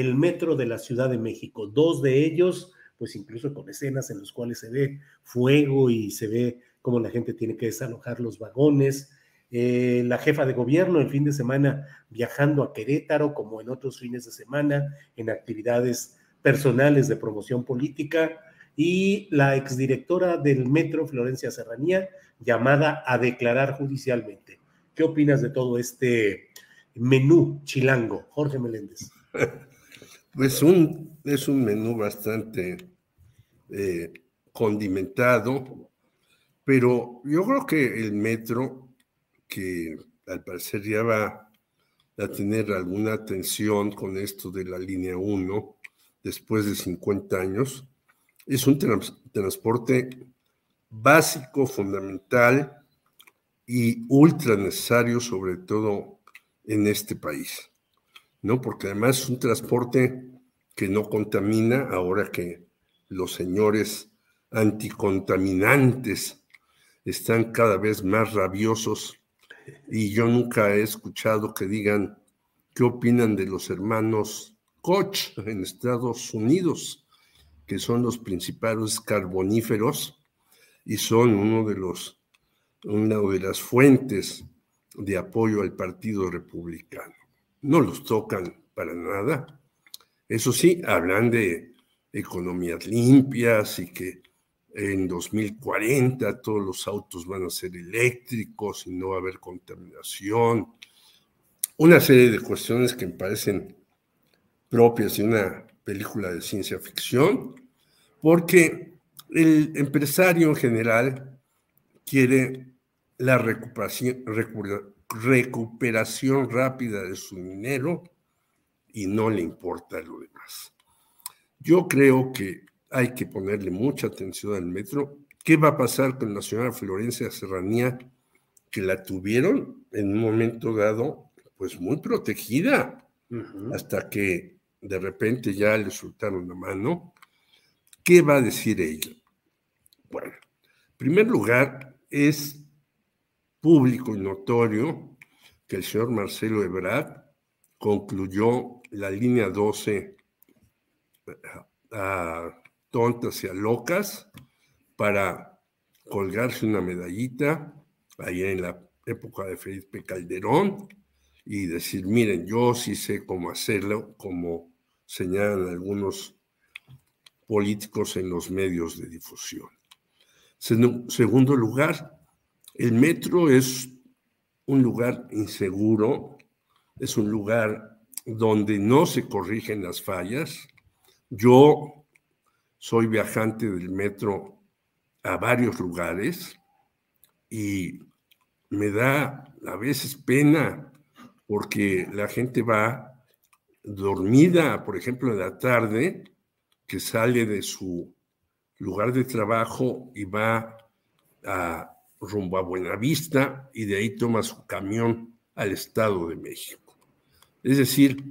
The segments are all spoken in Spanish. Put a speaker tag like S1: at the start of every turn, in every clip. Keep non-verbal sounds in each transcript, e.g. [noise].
S1: el metro de la Ciudad de México. Dos de ellos, pues incluso con escenas en las cuales se ve fuego y se ve cómo la gente tiene que desalojar los vagones. Eh, la jefa de gobierno el fin de semana viajando a Querétaro, como en otros fines de semana, en actividades personales de promoción política. Y la exdirectora del metro, Florencia Serranía, llamada a declarar judicialmente. ¿Qué opinas de todo este menú chilango, Jorge Meléndez? [laughs]
S2: Pues un, es un menú bastante eh, condimentado, pero yo creo que el metro, que al parecer ya va a tener alguna atención con esto de la línea 1 después de 50 años, es un transporte básico, fundamental y ultra necesario, sobre todo en este país. ¿no? Porque además es un transporte que no contamina, ahora que los señores anticontaminantes están cada vez más rabiosos. Y yo nunca he escuchado que digan qué opinan de los hermanos Koch en Estados Unidos, que son los principales carboníferos y son uno de los una de las fuentes de apoyo al Partido Republicano. No los tocan para nada. Eso sí, hablan de economías limpias y que en 2040 todos los autos van a ser eléctricos y no va a haber contaminación. Una serie de cuestiones que me parecen propias de una película de ciencia ficción, porque el empresario en general quiere la recuperación, recuperación rápida de su dinero y no le importa lo demás. Yo creo que hay que ponerle mucha atención al metro. ¿Qué va a pasar con la señora Florencia Serranía, que la tuvieron en un momento dado, pues muy protegida, hasta que de repente ya le soltaron la mano? ¿Qué va a decir ella? Bueno, en primer lugar, es público y notorio que el señor Marcelo Ebrard concluyó la línea 12 a tontas y a locas para colgarse una medallita allá en la época de Felipe Calderón y decir, miren, yo sí sé cómo hacerlo, como señalan algunos políticos en los medios de difusión. Segundo lugar, el metro es un lugar inseguro, es un lugar donde no se corrigen las fallas. Yo soy viajante del metro a varios lugares y me da a veces pena porque la gente va dormida, por ejemplo, en la tarde, que sale de su lugar de trabajo y va a rumbo a Buenavista y de ahí toma su camión al Estado de México. Es decir,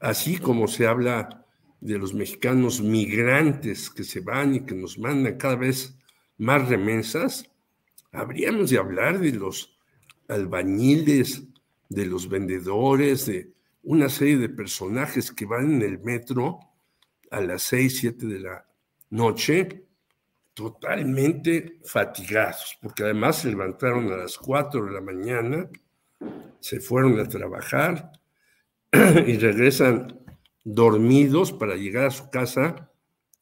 S2: así como se habla de los mexicanos migrantes que se van y que nos mandan cada vez más remesas, habríamos de hablar de los albañiles de los vendedores, de una serie de personajes que van en el metro a las 6, 7 de la noche totalmente fatigados, porque además se levantaron a las 4 de la mañana, se fueron a trabajar y regresan dormidos para llegar a su casa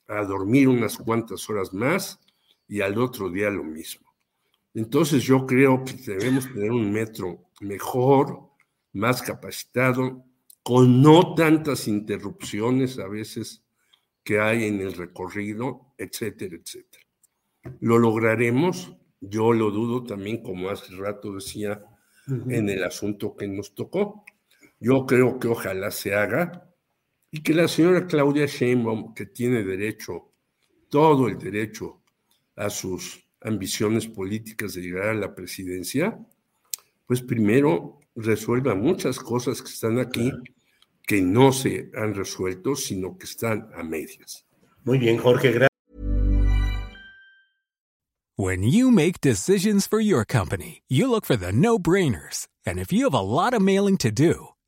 S2: a dormir unas cuantas horas más y al otro día lo mismo. Entonces yo creo que debemos tener un metro mejor, más capacitado, con no tantas interrupciones a veces que hay en el recorrido, etcétera, etcétera. Lo lograremos, yo lo dudo también, como hace rato decía, en el asunto que nos tocó. Yo creo que ojalá se haga y que la señora Claudia Sheinbaum, que tiene derecho, todo el derecho a sus ambiciones políticas de llegar a la presidencia, pues primero resuelva muchas cosas que están aquí que no se han resuelto, sino que están a medias.
S1: Muy bien, Jorge, gracias.
S3: When you make decisions for your company, you look for the no-brainers. And if you have a lot of mailing to do,